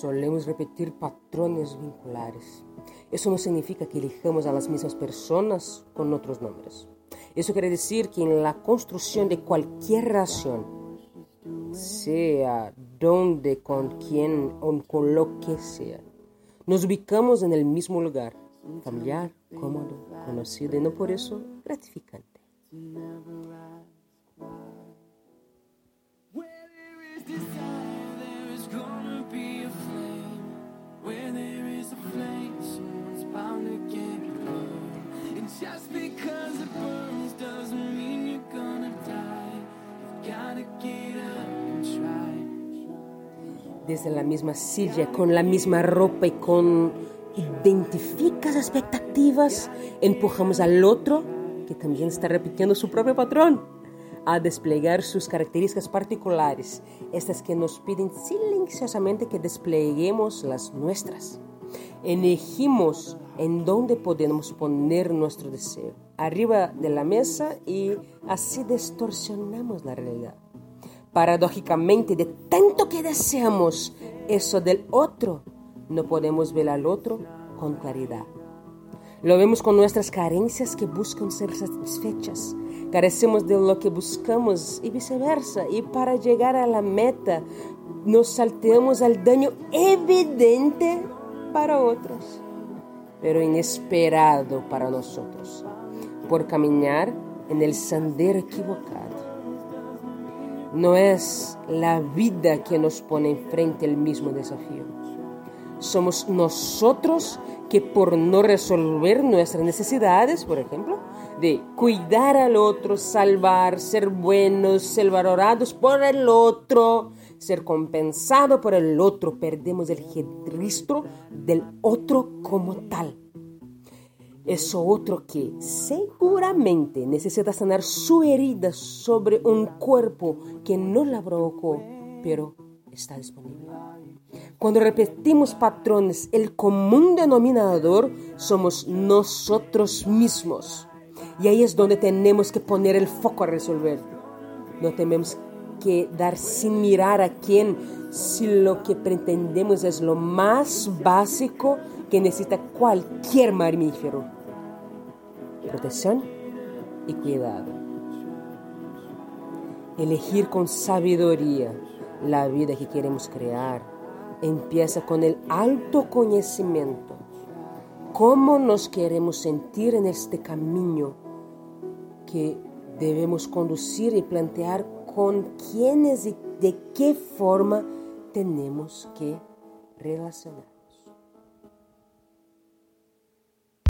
Solemos repetir patrones vinculares. Eso no significa que elijamos a las mismas personas con otros nombres. Eso quiere decir que en la construcción de cualquier relación, sea donde, con quién o con lo que sea, nos ubicamos en el mismo lugar, familiar, cómodo, conocido y no por eso gratificante. Desde la misma silla, con la misma ropa y con identificas expectativas, empujamos al otro, que también está repitiendo su propio patrón, a desplegar sus características particulares, estas que nos piden silenciosamente que despleguemos las nuestras. Elegimos en dónde podemos poner nuestro deseo, arriba de la mesa y así distorsionamos la realidad. Paradójicamente, de tanto que deseamos eso del otro, no podemos ver al otro con claridad. Lo vemos con nuestras carencias que buscan ser satisfechas. Carecemos de lo que buscamos y viceversa. Y para llegar a la meta, nos salteamos al daño evidente para otros, pero inesperado para nosotros, por caminar en el sendero equivocado. No es la vida que nos pone enfrente el mismo desafío. Somos nosotros que por no resolver nuestras necesidades, por ejemplo, de cuidar al otro, salvar, ser buenos, ser valorados por el otro, ser compensado por el otro, perdemos el registro del otro como tal. Eso otro que seguramente necesita sanar su herida sobre un cuerpo que no la provocó, pero está disponible. Cuando repetimos patrones, el común denominador somos nosotros mismos. Y ahí es donde tenemos que poner el foco a resolver. No tenemos que dar sin mirar a quién si lo que pretendemos es lo más básico que necesita cualquier mamífero. Protección y cuidado. Elegir con sabiduría la vida que queremos crear empieza con el autoconocimiento. ¿Cómo nos queremos sentir en este camino que debemos conducir y plantear con quiénes y de qué forma tenemos que relacionar.